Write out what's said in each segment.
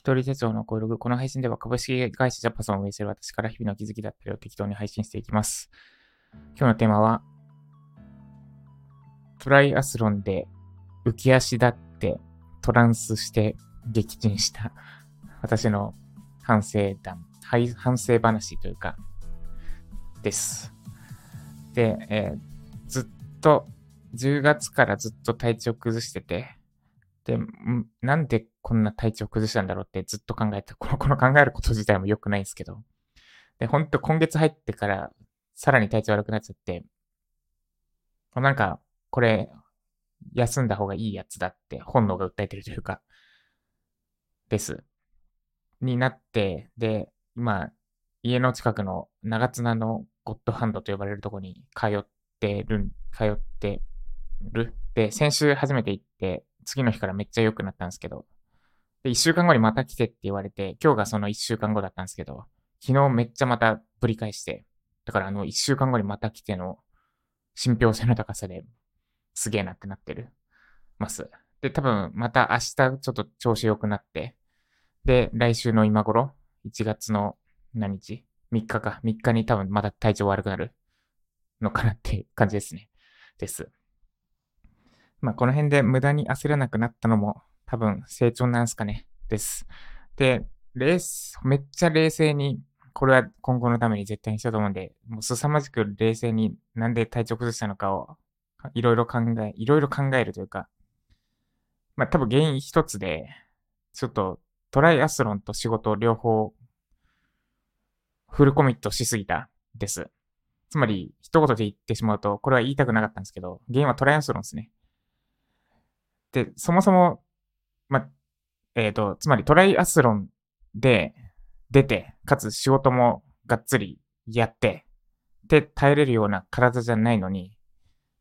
一人手帳のコログ。この配信では株式会社ジャパソンを運営する私から日々の気づきだったりを適当に配信していきます。今日のテーマは、トライアスロンで浮き足立ってトランスして撃沈した私の反省談、反省話というか、です。で、えーずっと、10月からずっと体調崩してて、で、なんでこんな体調崩したんだろうってずっと考えて、この、この考えること自体も良くないんですけど。で、ほんと今月入ってから、さらに体調悪くなっちゃって、なんか、これ、休んだ方がいいやつだって本能が訴えてるというか、です。になって、で、今、家の近くの長綱のゴッドハンドと呼ばれるところに通ってる、通ってる。で、先週初めて行って、次の日からめっちゃ良くなったんですけど、で、一週間後にまた来てって言われて、今日がその一週間後だったんですけど、昨日めっちゃまたぶり返して、だからあの一週間後にまた来ての信憑性の高さですげえなってなってるます。で、多分また明日ちょっと調子良くなって、で、来週の今頃、1月の何日 ?3 日か。3日に多分また体調悪くなるのかなって感じですね。です。まあ、この辺で無駄に焦らなくなったのも多分成長なんすかね。です。で、冷静めっちゃ冷静に、これは今後のために絶対にしようと思うんで、もう凄まじく冷静になんで体調崩したのかをいろいろ考え、いろいろ考えるというか、まあ多分原因一つで、ちょっとトライアスロンと仕事両方フルコミットしすぎたです。つまり、一言で言ってしまうと、これは言いたくなかったんですけど、原因はトライアスロンですね。で、そもそも、ま、えっ、と、つまりトライアスロンで出て、かつ仕事もがっつりやって、で、耐えれるような体じゃないのに、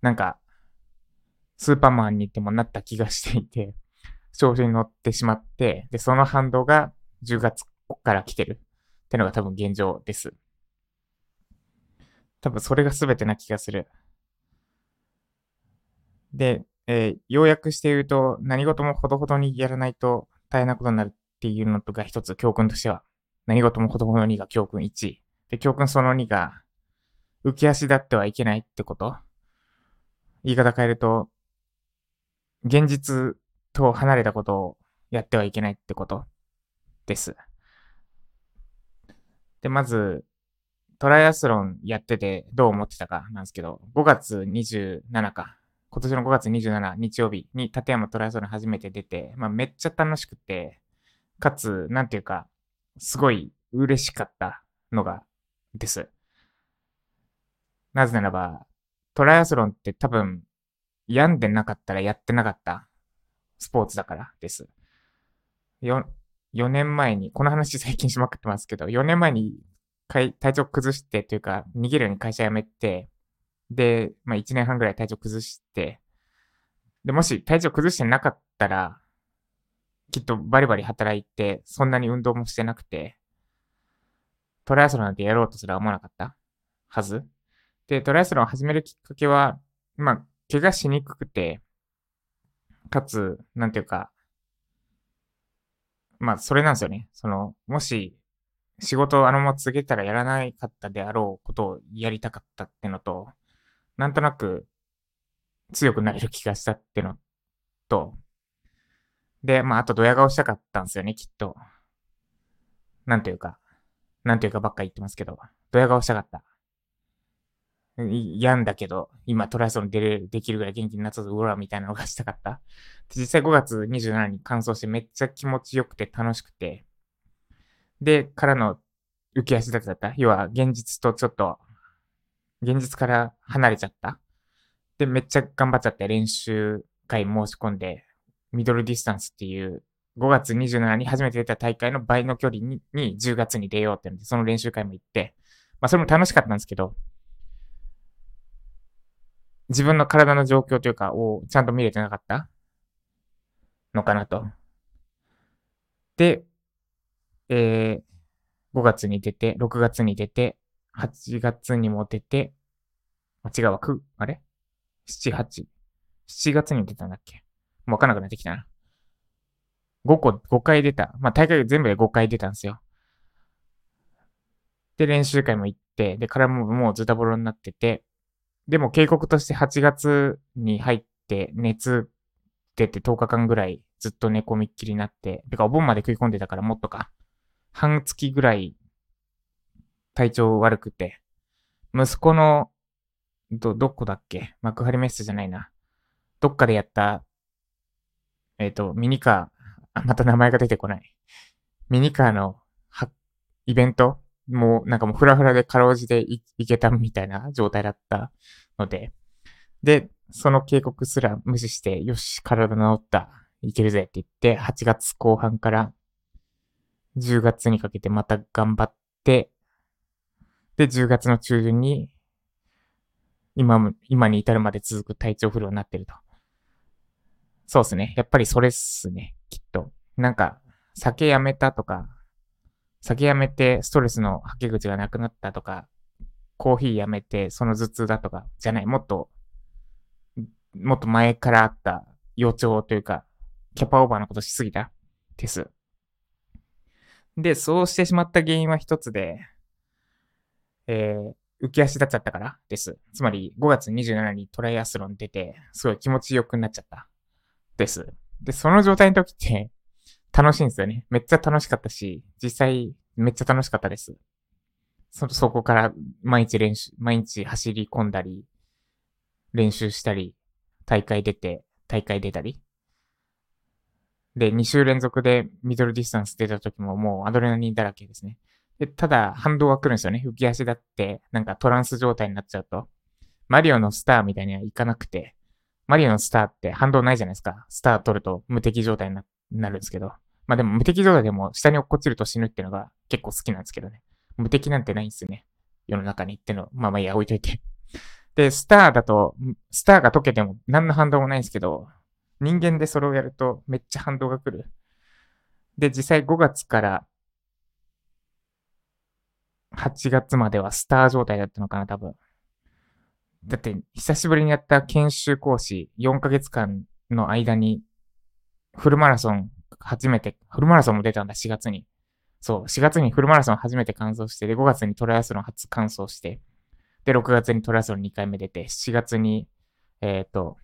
なんか、スーパーマンにでもなった気がしていて、調子に乗ってしまって、で、その反動が10月から来てるってのが多分現状です。多分それが全てな気がする。で、えー要約して言うと、何事もほどほどにやらないと大変なことになるっていうのとが一つ教訓としては、何事もほどほどにが教訓1。で、教訓その2が、浮き足立ってはいけないってこと。言い方変えると、現実と離れたことをやってはいけないってことです。で、まず、トライアスロンやっててどう思ってたかなんですけど、5月27か。今年の5月27日曜日に立山トライアスロン初めて出て、まあめっちゃ楽しくて、かつ、なんていうか、すごい嬉しかったのが、です。なぜならば、トライアスロンって多分、病んでなかったらやってなかったスポーツだからです。よ、4年前に、この話最近しまくってますけど、4年前に体調崩してというか、逃げるように会社辞めて、で、まあ1年半ぐらい体調崩して、で、もし体調崩してなかったら、きっとバリバリ働いて、そんなに運動もしてなくて、トライアスロンなんてやろうとすら思わなかったはず。で、トライアスロンを始めるきっかけは、まあ、怪我しにくくて、かつ、なんていうか、まあ、それなんですよね。その、もし、仕事をあのまま続けたらやらないかったであろうことをやりたかったってのと、なんとなく強くなれる気がしたってのと、で、まあ、あとドヤ顔したかったんですよね、きっと。なんていうか、なんていうかばっか言ってますけど、ドヤ顔したかった。い病んだけど、今トライアスロン出れる、できるぐらい元気になったぞ、うら、みたいなのがしたかった。実際5月27日に完走してめっちゃ気持ちよくて楽しくて、で、からの浮き足立ちだった。要は、現実とちょっと、現実から離れちゃった。で、めっちゃ頑張っちゃって練習会申し込んで、ミドルディスタンスっていう、5月27に初めて出た大会の倍の距離にに10月に出ようってので、その練習会も行って、まあそれも楽しかったんですけど、自分の体の状況というか、をちゃんと見れてなかったのかなと。で、えー、5月に出て、6月に出て、8月にも出て、あ、違うわ、く、あれ ?7、8。7月に出たんだっけ？もうわかんなくなってきたな。5個、5回出た。まあ、大会全部で5回出たんですよ。で、練習会も行って、で、からももうズタボロになってて、でも警告として8月に入って熱出て10日間ぐらいずっと寝込みっきりになって、てかお盆まで食い込んでたからもっとか、半月ぐらい体調悪くて、息子の、ど、どこだっけ？幕張メッセじゃないな。どっかでやった、えっ、ー、と、ミニカー、あ、また名前が出てこない。ミニカーの、は、イベント？もうなんかもうフラフラでかろうじていけたみたいな状態だったので、で、その警告すら無視して、よし、体治った、いけるぜって言って、8月後半から10月にかけてまた頑張って、で、10月の中旬に、今も今に至るまで続く体調不良になってると。そうっすね。やっぱりそれっすね。きっと。なんか、酒やめたとか、酒やめてストレスの吐き口がなくなったとか、コーヒーやめてその頭痛だとか、じゃない、もっと、もっと前からあった予兆というか、キャパオーバーのことしすぎたです。で、そうしてしまった原因は一つで、えー、浮き足立っちゃったからです。つまり、5月27日にトライアスロン出て、すごい気持ちよくなっちゃった。です。で、その状態の時って、楽しいんですよね。めっちゃ楽しかったし、実際めっちゃ楽しかったです。そ、そこから毎日練習、毎日走り込んだり、練習したり、大会出て、大会出たり。で、2週連続でミドルディスタンス出た時ももうアドレナリンだらけですね。で、ただ反動が来るんですよね。浮き足だって、なんかトランス状態になっちゃうと。マリオのスターみたいにはいかなくて、マリオのスターって反動ないじゃないですか。スター取ると無敵状態になるんですけど。まあでも無敵状態でも下に落っこちると死ぬっていうのが結構好きなんですけどね。無敵なんてないんですよね。世の中にっての。まあまあいいや、置いといて。で、スターだと、スターが溶けても何の反動もないんですけど、人間でそれをやるとめっちゃ反動が来る。で、実際5月から8月まではスター状態だったのかな、多分。だって、久しぶりにやった研修講師4ヶ月間の間に、フルマラソン初めて、フルマラソンも出たんだ、4月に。そう、4月にフルマラソン初めて完走して、で、5月にトライアスロン初完走して、で、6月にトライアスロン2回目出て、7月に、えっ、ー、と、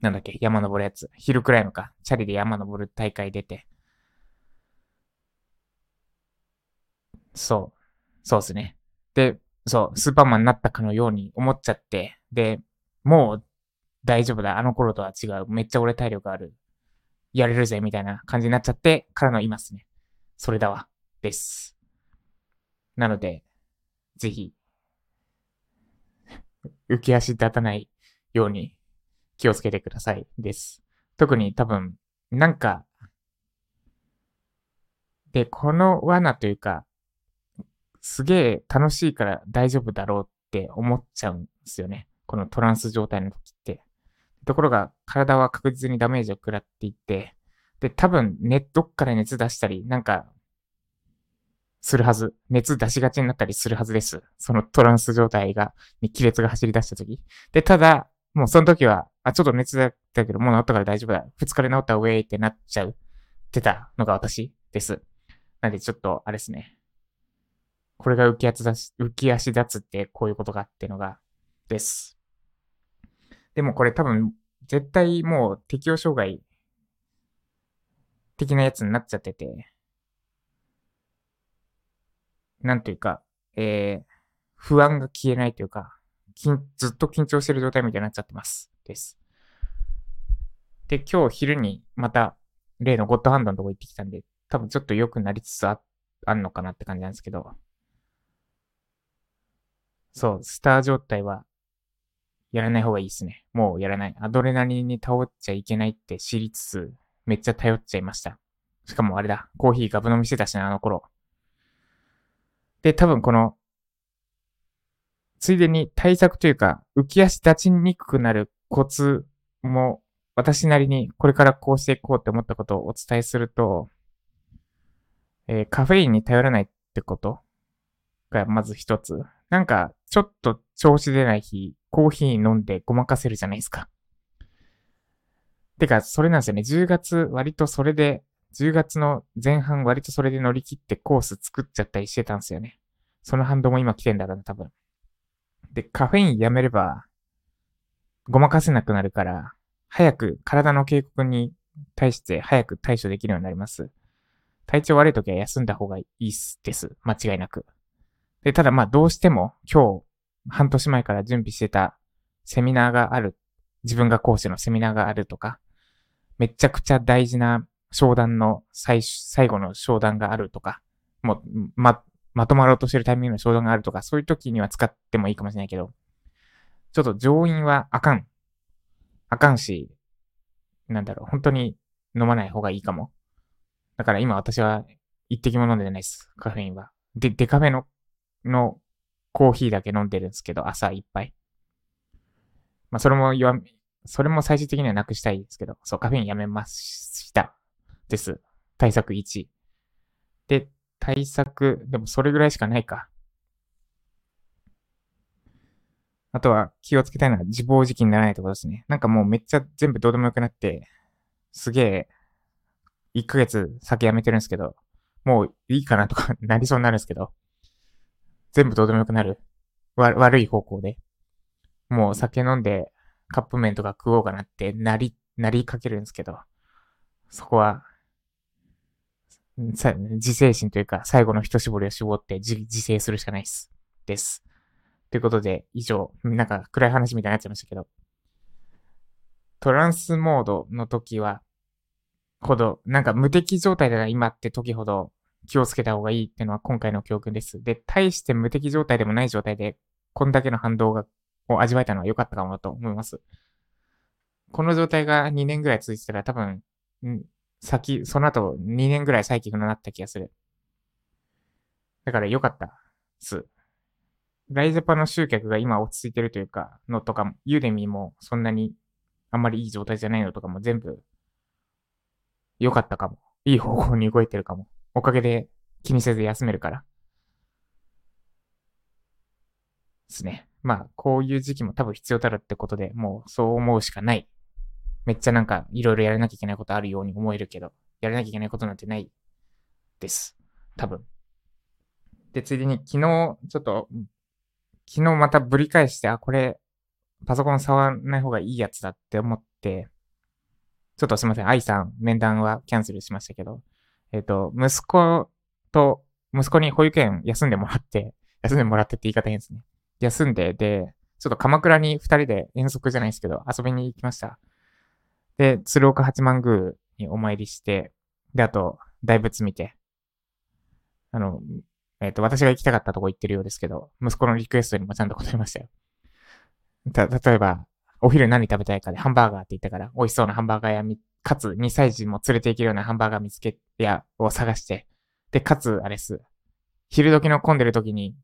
なんだっけ、山登るやつ。昼くらいのか。チャリで山登る大会出て。そう。そうですね。で、そう、スーパーマンになったかのように思っちゃって、で、もう大丈夫だ。あの頃とは違う。めっちゃ俺体力ある。やれるぜ、みたいな感じになっちゃってからのいますね。それだわ。です。なので、ぜひ、浮き足立たないように気をつけてください。です。特に多分、なんか、で、この罠というか、すげえ楽しいから大丈夫だろうって思っちゃうんですよね。このトランス状態の時って。ところが、体は確実にダメージを食らっていって、で、多分、ね、どっかで熱出したり、なんか、するはず。熱出しがちになったりするはずです。そのトランス状態が、に亀裂が走り出した時。で、ただ、もうその時は、あ、ちょっと熱だったけど、もう治ったから大丈夫だ。二日で治ったウェイってなっちゃうってたのが私です。なんでちょっと、あれですね。これが浮き足立浮き足立つってこういうことかっていうのが、です。でもこれ多分、絶対もう適応障害的なやつになっちゃってて、なんというか、えー、不安が消えないというか、ずっと緊張してる状態みたいになっちゃってます。です。で、今日昼にまた例のゴッドハンドのとこ行ってきたんで、多分ちょっと良くなりつつあ、あんのかなって感じなんですけど、そう、スター状態は、やらない方がいいですね。もうやらない。アドレナリンに頼っちゃいけないって知りつつ、めっちゃ頼っちゃいました。しかもあれだ、コーヒーガブ飲みしてたしな、あの頃。で、多分この、ついでに対策というか、浮き足立ちにくくなるコツも、私なりにこれからこうしていこうって思ったことをお伝えすると、えー、カフェインに頼らないってことがまず一つ。なんか、ちょっと調子出ない日、コーヒー飲んでごまかせるじゃないですか。てか、それなんですよね。10月割とそれで10月の前半割とそれで乗り切ってコース作っちゃったりしてたんですよね。その反動も今来てんだろうな、多分。で、カフェインやめれば、ごまかせなくなるから、早く体の警告に対して早く対処できるようになります。体調悪い時は休んだ方がいいです。間違いなく。で、ただまあどうしても今日半年前から準備してたセミナーがある、自分が講師のセミナーがあるとか、めちゃくちゃ大事な商談の最、最後の商談があるとか、もう、ま、まとまろうとしてるタイミングの商談があるとか、そういう時には使ってもいいかもしれないけど、ちょっと上院はあかん。あかんし、なんだろう、本当に飲まない方がいいかも。だから今私は一滴も飲んでないです。カフェインは。で、デカフェの、のコーヒーだけ飲んでるんですけど、朝一杯。まあ、それも言わ、それも最終的にはなくしたいですけど、そう、カフェインやめました。です。対策1。で、対策、でもそれぐらいしかないか。あとは気をつけたいのは自暴自棄にならないってことですね。なんかもうめっちゃ全部どうでもよくなって、すげえ、1ヶ月酒やめてるんですけど、もういいかなとか なりそうになるんですけど、全部どうでもよくなる。わ、悪い方向で。もう酒飲んでカップ麺とか食おうかなってなり、なりかけるんですけど、そこは、自制心というか、最後の一絞りを絞って自自制するしかないです。です。ということで、以上、なんか暗い話みたいになっちゃいましたけど、トランスモードの時は、ほど、なんか無敵状態だな、今って時ほど気をつけた方がいいっていうのは今回の教訓です。で、対して無敵状態でもない状態で、こんだけの反動が、を味わえたのは良かったかもと思います。この状態が2年ぐらい続いてたら多分、ん先、その後2年ぐらいサイキックになった気がする。だから良かった。す。ライゼパの集客が今落ち着いてるというか、のとかも、ユーデミーもそんなにあんまりいい状態じゃないのとかも全部良かったかも。いい方向に動いてるかも。おかげで気にせず休めるから。ですね。まあ、こういう時期も多分必要だろってことで、もうそう思うしかない。めっちゃなんかいろいろやらなきゃいけないことあるように思えるけど、やらなきゃいけないことなんてないです。多分。で、ついでに昨日、ちょっと昨日またぶり返して、あ、これ、パソコン触らない方がいいやつだって思って、ちょっとすいません。愛さん、面談はキャンセルしましたけど、えっ、ー、と、息子と、息子に保育園休んでもらって、休んでもらってって言い方変ですね。休んで、で、ちょっと鎌倉に二人で遠足じゃないですけど、遊びに行きました。で、鶴岡八幡宮にお参りして、で、あと、大仏見て、あの、えっ、ー、と、私が行きたかったとこ行ってるようですけど、息子のリクエストにもちゃんと答えましたよ。た、例えば、お昼何食べたいかでハンバーガーって言ったから、美味しそうなハンバーガー屋み、かつ2歳児も連れて行けるようなハンバーガー見つけ、や、を探して、で、かつ、あれっす、昼時の混んでる時に、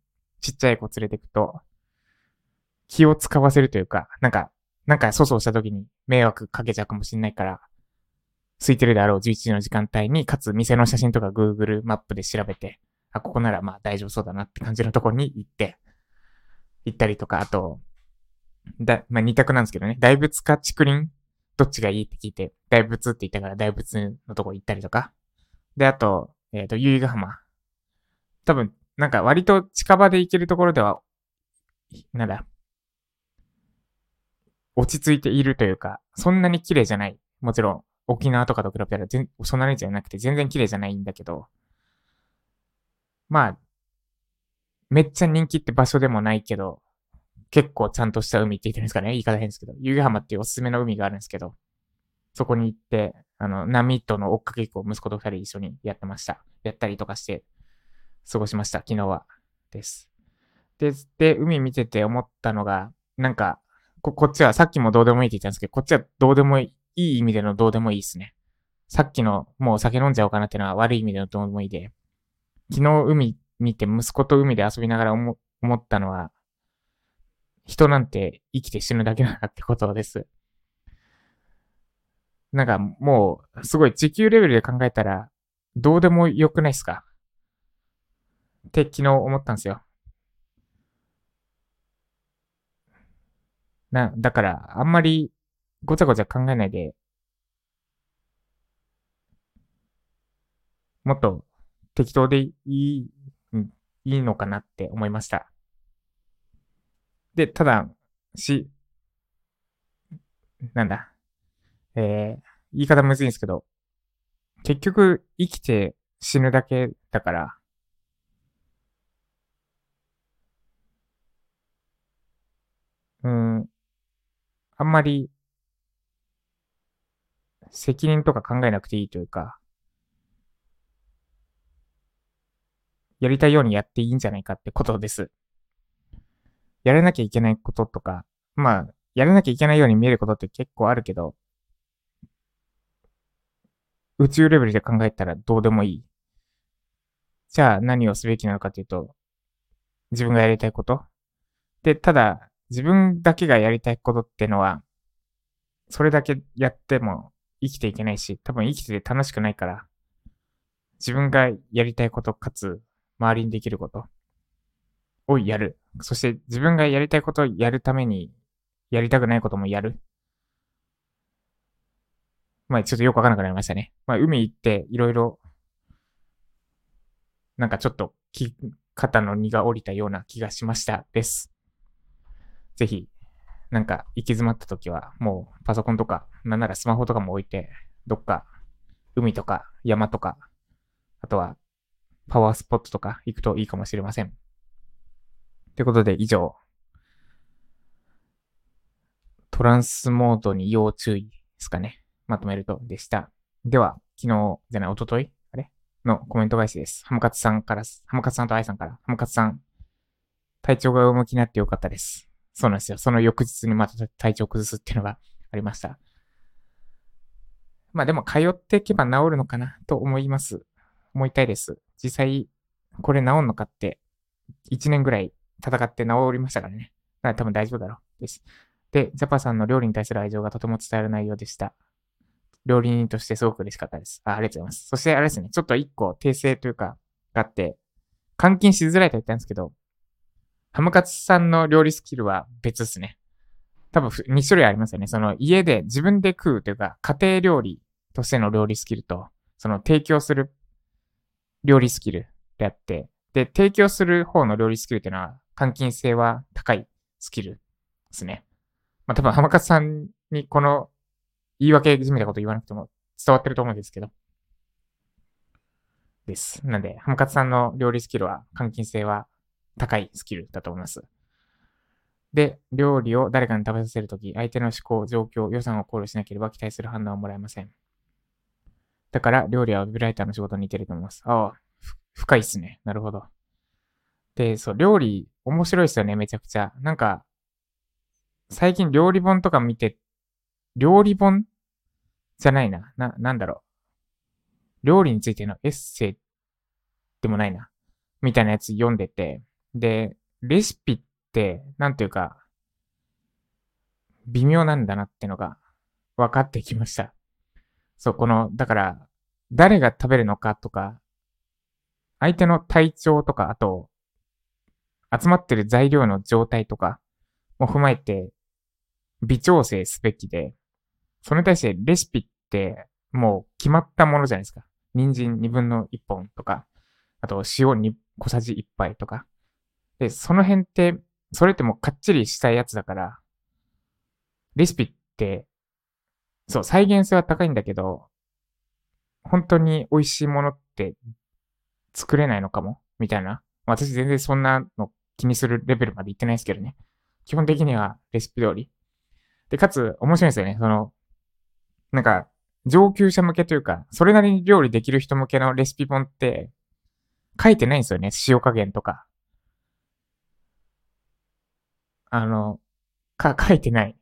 ちっちゃい子連れてくと、気を使わせるというか、なんか、なんか粗相した時に迷惑かけちゃうかもしれないから、空いてるであろう11時の時間帯に、かつ店の写真とか Google マップで調べて、あ、ここならまあ大丈夫そうだなって感じのところに行って、行ったりとか、あと、だ、まあ二択なんですけどね、大仏か竹林どっちがいいって聞いて、大仏って言ったから大仏のとこ行ったりとか。で、あと、えっ、ー、と、由比ヶ浜。多分、なんか割と近場で行けるところでは、なんだ、落ち着いているというか、そんなに綺麗じゃない。もちろん、沖縄とかと比べたら全、そんなにじゃなくて全然綺麗じゃないんだけど、まあ、めっちゃ人気って場所でもないけど、結構ちゃんとした海って言ってるんですかね言い方変ですけど、湯気浜っていうおすすめの海があるんですけど、そこに行って、あの、波との追っかけっこを息子と二人一緒にやってました。やったりとかして、過ごしました、昨日は。です。で、で、海見てて思ったのが、なんか、こ、こっちはさっきもどうでもいいって言ったんですけど、こっちはどうでもいい、いい意味でのどうでもいいですね。さっきのもう酒飲んじゃおうかなっていうのは悪い意味でのどうでもいいで、昨日海見て息子と海で遊びながら思思ったのは、人なんて生きて死ぬだけだなってことです。なんかもう、すごい地球レベルで考えたら、どうでもよくないっすか？って昨日思ったんですよ。な、だから、あんまりごちゃごちゃ考えないで、もっと適当でいい、いいのかなって思いました。で、ただ、し、なんだ、えー、言い方むずいんですけど、結局生きて死ぬだけだから、うん、あんまり責任とか考えなくていいというか、やりたいようにやっていいんじゃないかってことです。やらなきゃいけないこととか、まあ、やらなきゃいけないように見えることって結構あるけど、宇宙レベルで考えたらどうでもいい。じゃあ何をすべきなのかというと、自分がやりたいことで、ただ、自分だけがやりたいことってのは、それだけやっても生きていけないし、多分生きてて楽しくないから、自分がやりたいこと、かつ、周りにできることをやる。そして自分がやりたいことをやるために、やりたくないこともやる。まあちょっとよくわからなくなりましたね。まあ海行っていろいろ、なんかちょっと肩の荷が下りたような気がしましたです。ぜひ、なんか行き詰まった時は、もうパソコンとか、なんならスマホとかも置いて、どっか海とか山とか、あとはパワースポットとか行くといいかもしれません。ということで以上、トランスモードに要注意ですかね。まとめるとでした。では、昨日じゃない、おとといあれ？のコメント返しです。ハムカツさんから、ハムカツさんとアイさんから、ハムカツさん、体調が上向きになってよかったです。そうなんですよ。その翌日にまた体調崩すっていうのがありました。まあでも通っていけば治るのかなと思います。思いたいです。実際、これ治んのかって、1年ぐらい戦って治りましたからね。だから多分大丈夫だろう。です。で、ジャパさんの料理に対する愛情がとても伝えられないようでした。料理人としてすごく嬉しかったです。あありがとうございます。そしてあれですね、ちょっと一個訂正というか、があって、換金しづらいと言ったんですけど、ハムカツさんの料理スキルは別ですね。多分2種類ありますよね。その家で自分で食うというか、家庭料理としての料理スキルと、その提供する料理スキルであって、で、提供する方の料理スキルっていうのは、換金性は高いスキルですね。まあ多分、浜勝さんにこの言い訳じめたこと言わなくても伝わってると思うんですけど。です。なんで、ハムカツさんの料理スキルは、換金性は高いスキルだと思います。で、料理を誰かに食べさせるとき、相手の思考、状況、予算を考慮しなければ期待する判断をもらえません。だから、料理はウェブライターの仕事に似てると思います。ああ、深いっすね。なるほど。で、そう、料理、面白いっすよね、めちゃくちゃ。なんか、最近料理本とか見て、料理本じゃないな。な、なんだろう。料理についてのエッセイでもないな。みたいなやつ読んでて、で、レシピって、なんていうか、微妙なんだなってのが分かってきました。そう、この、だから、誰が食べるのかとか、相手の体調とか、あと、集まってる材料の状態とかも踏まえて、微調整すべきで、それに対してレシピってもう決まったものじゃないですか。人参2分の1本とか、あと塩2小さじ1杯とか。で、その辺って、それってもうかっちりしたやつだから、レシピって、そう、再現性は高いんだけど、本当に美味しいものって作れないのかもみたいな。私全然そんなの気にするレベルまで行ってないですけどね。基本的にはレシピ通り。で、かつ、面白いですよね。その、なんか、上級者向けというか、それなりに料理できる人向けのレシピ本って、書いてないんですよね。塩加減とか。あの、か、書いてない。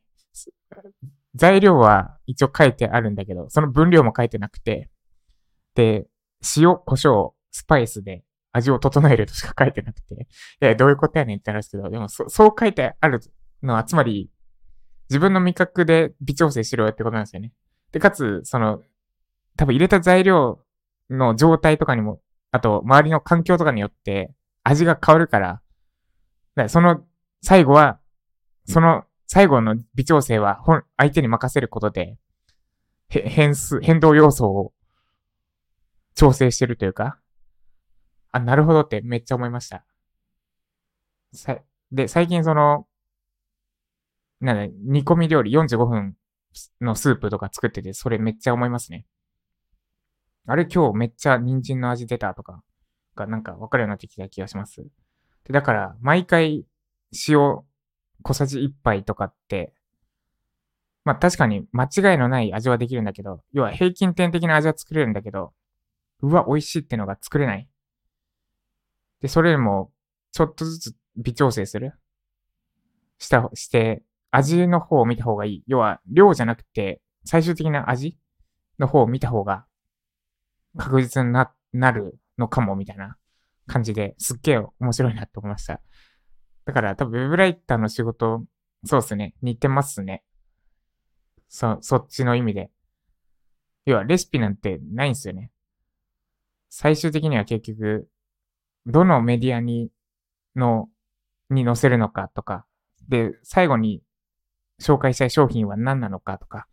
材料は一応書いてあるんだけど、その分量も書いてなくて、で、塩、胡椒、スパイスで味を整えるとしか書いてなくて、いや、どういうことやねんって話ですけど、でもそ、そう書いてあるのは、つまり、自分の味覚で微調整しろよってことなんですよね。で、かつ、その、多分入れた材料の状態とかにも、あと、周りの環境とかによって味が変わるから、からその、最後は、その、最後の微調整は、本相手に任せることで、変数、変動要素を調整してるというか、あ、なるほどってめっちゃ思いました。さ、で、最近その、なんだ、煮込み料理45分のスープとか作ってて、それめっちゃ思いますね。あれ今日めっちゃ人参の味出たとか、がなんかわかるようになってきた気がします。で、だから、毎回塩小さじ1杯とかって、まあ確かに間違いのない味はできるんだけど、要は平均点的な味は作れるんだけど、うわ、美味しいってのが作れない。で、それも、ちょっとずつ微調整する？した、して、味の方を見た方がいい。要は、量じゃなくて、最終的な味の方を見た方が、確実にな、なるのかも、みたいな感じですっげえ面白いなって思いました。だから多分ウェブライターの仕事、そうっすね。似てますね。そ、そっちの意味で。要はレシピなんてないんすよね。最終的には結局、どのメディアに、の、に載せるのかとか、で、最後に紹介したい商品は何なのかとか、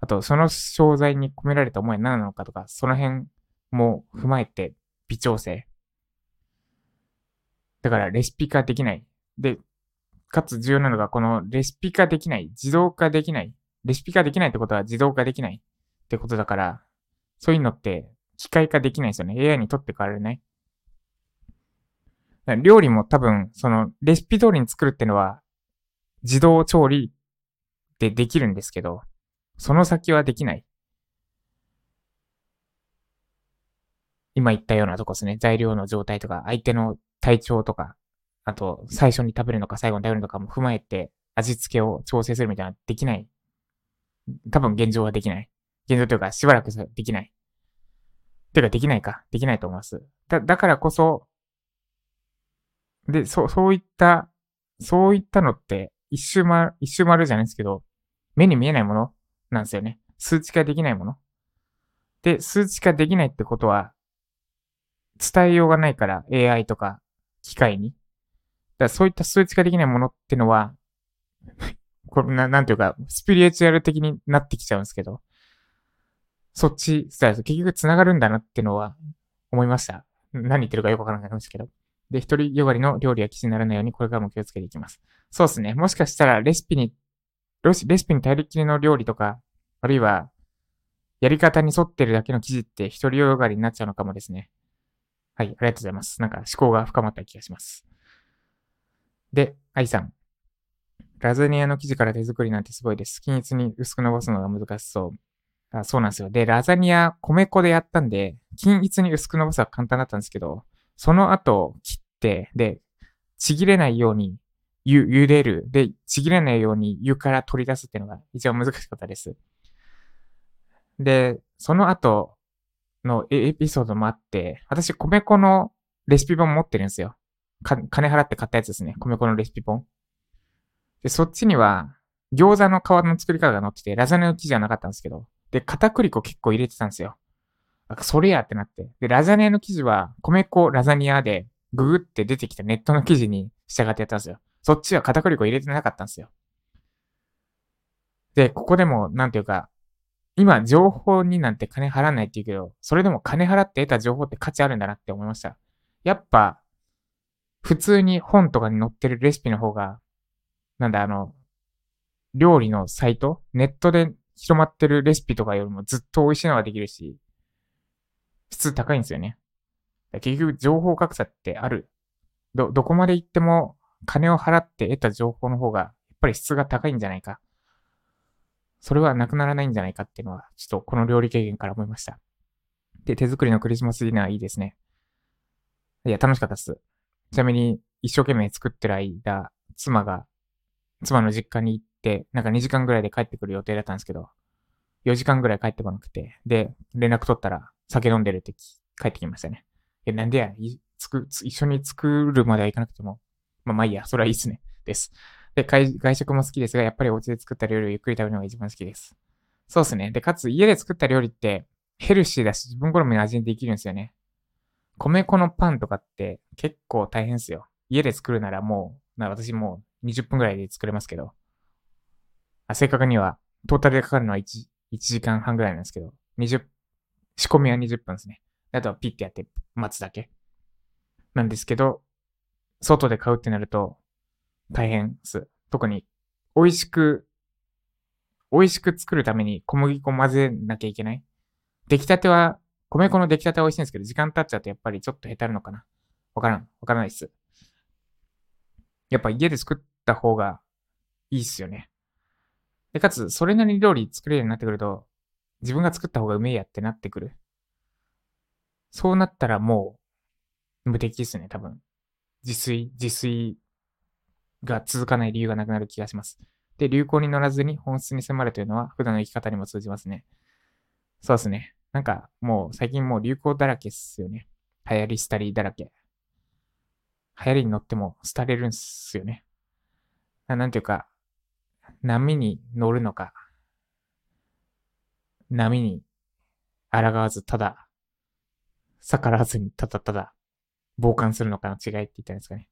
あと、その商材に込められた思いは何なのかとか、その辺も踏まえて微調整。だからレシピ化できない。で、かつ重要なのが、このレシピ化できない、自動化できない。レシピ化できないってことは自動化できないってことだから、そういうのって機械化できないですよね。AI に取って代わられない。料理も多分、その、レシピ通りに作るっていうのは、自動調理でできるんですけど、その先はできない。今言ったようなとこですね。材料の状態とか、相手の体調とか、あと、最初に食べるのか最後に食べるのかも踏まえて、味付けを調整するみたいなできない。多分現状はできない。現状というか、しばらくできない。てか、できないか。できないと思います。だ、だからこそ、で、そう、そういった、そういったのって、一周回、一周回るじゃないですけど、目に見えないものなんですよね。数値化できないもの。で、数値化できないってことは、伝えようがないから、AI とか機械に。だからそういった数値化できないものってのは、これな、なんていうか、スピリエチュアル的になってきちゃうんですけど、そっち、結局繋がるんだなってのは思いました。何言ってるかよくわからないんですけど。で、一人よがりの料理や記事にならないようにこれからも気をつけていきます。そうですね。もしかしたらレシピに、レシピに頼りきりの料理とか、あるいは、やり方に沿ってるだけの記事って一人よがりになっちゃうのかもですね。はい、ありがとうございます。なんか思考が深まった気がします。で、愛さん。ラザニアの生地から手作りなんてすごいです。均一に薄く伸ばすのが難しそう。あそうなんですよ。で、ラザニア、米粉でやったんで、均一に薄く伸ばすは簡単だったんですけど、その後、切、で、ちぎれないように、ゆ、茹でる。で、ちぎれないように湯から取り出すっていうのが一番難しかったです。で、その後のエピソードもあって、私、米粉のレシピ本持ってるんですよ。金払って買ったやつですね。米粉のレシピ本。で、そっちには、餃子の皮の作り方が載ってて、ラザニアの生地はなかったんですけど、で、片栗粉結構入れてたんですよ。それやってなって。で、ラザニアの生地は、米粉ラザニアで、ググって出てきたネットの記事に従ってやったんですよ。そっちは片栗粉入れてなかったんですよ。で、ここでも、なんていうか、今、情報になんて金払わないって言うけど、それでも金払って得た情報って価値あるんだなって思いました。やっぱ、普通に本とかに載ってるレシピの方が、なんだ、あの、料理のサイトネットで広まってるレシピとかよりもずっと美味しいのができるし、普通高いんですよね。結局情報格差ってある。ど、どこまで行っても金を払って得た情報の方が、やっぱり質が高いんじゃないか。それはなくならないんじゃないかっていうのは、ちょっとこの料理経験から思いました。で、手作りのクリスマスディナーいいですね。いや、楽しかったっす。ちなみに、一生懸命作ってる間、妻が、妻の実家に行って、なんか2時間ぐらいで帰ってくる予定だったんですけど、4時間ぐらい帰ってこなくて、で、連絡取ったら、酒飲んでるって帰ってきましたね。え、なんでや、つく、つ一緒に作るまではいかなくても、まあまあいいや、それはいいっすね。です。で、外食も好きですが、やっぱりお家で作った料理をゆっくり食べるのが一番好きです。そうっすね。で、かつ家で作った料理ってヘルシーだし、自分好みの味にできるんですよね。米粉のパンとかって結構大変ですよ。家で作るならもう、な私もう20分くらいで作れますけど。あ正確には、トータルでかかるのは 1, 1時間半くらいなんですけど、20、仕込みは20分ですね。あとはピッてやって待つだけ。なんですけど、外で買うってなると大変です。特に美味しく、美味しく作るために小麦粉混ぜなきゃいけない。出来たては、米粉の出来たては美味しいんですけど、時間経っちゃうとやっぱりちょっと下手るのかな。わからん。わからないっす。やっぱ家で作った方がいいっすよね。で、かつ、それなりに料理作れるようになってくると、自分が作った方がうめえやってなってくる。そうなったらもう、無敵ですね、多分。自炊、自炊が続かない理由がなくなる気がします。で、流行に乗らずに本質に迫るというのは、普段の生き方にも通じますね。そうですね。なんか、もう最近もう流行だらけっすよね。流行り廃りだらけ。流行りに乗っても廃れるんすよね。なんていうか、波に乗るのか、波に抗わずただ、逆らわずにただただ傍観するのかの違いって言ったんですかね。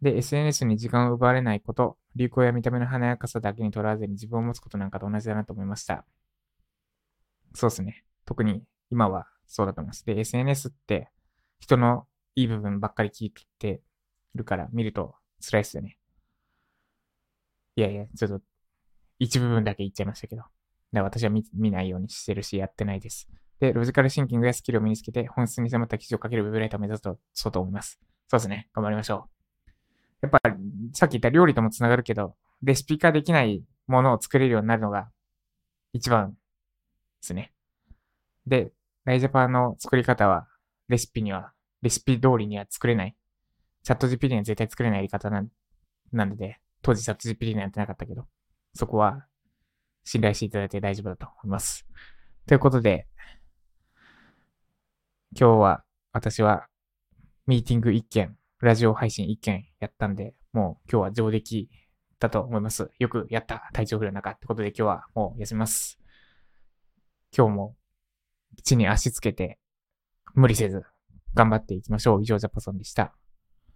で、SNS に時間を奪われないこと、流行や見た目の華やかさだけにとらわずに自分を持つことなんかと同じだなと思いました。そうですね。特に今はそうだと思います。で、SNS って人のいい部分ばっかり聞いてるから見ると辛いですよね。いやいや、ちょっと一部分だけ言っちゃいましたけど。だ私は見見ないようにしてるし、やってないです。で、ロジカルシンキングやスキルを身につけて本質に迫った記事を書けるウェブライターを目指すと、そうと思います。そうですね。頑張りましょう。やっぱ、さっき言った料理ともつながるけど、レシピ化できないものを作れるようになるのが一番ですね。で、ライジャパンの作り方は、レシピには、レシピ通りには作れない。チャット GPT には絶対作れないやり方ななので、当時チャット GPT にはやってなかったけど、そこは信頼していただいて大丈夫だと思います。ということで、今日は私はミーティング1件ラジオ配信1件やったんで、もう今日は上出来だと思います。よくやった。体調不良の中ってことで今日はもう休みます。今日も地に足つけて無理せず頑張っていきましょう。以上ジャパソンでした。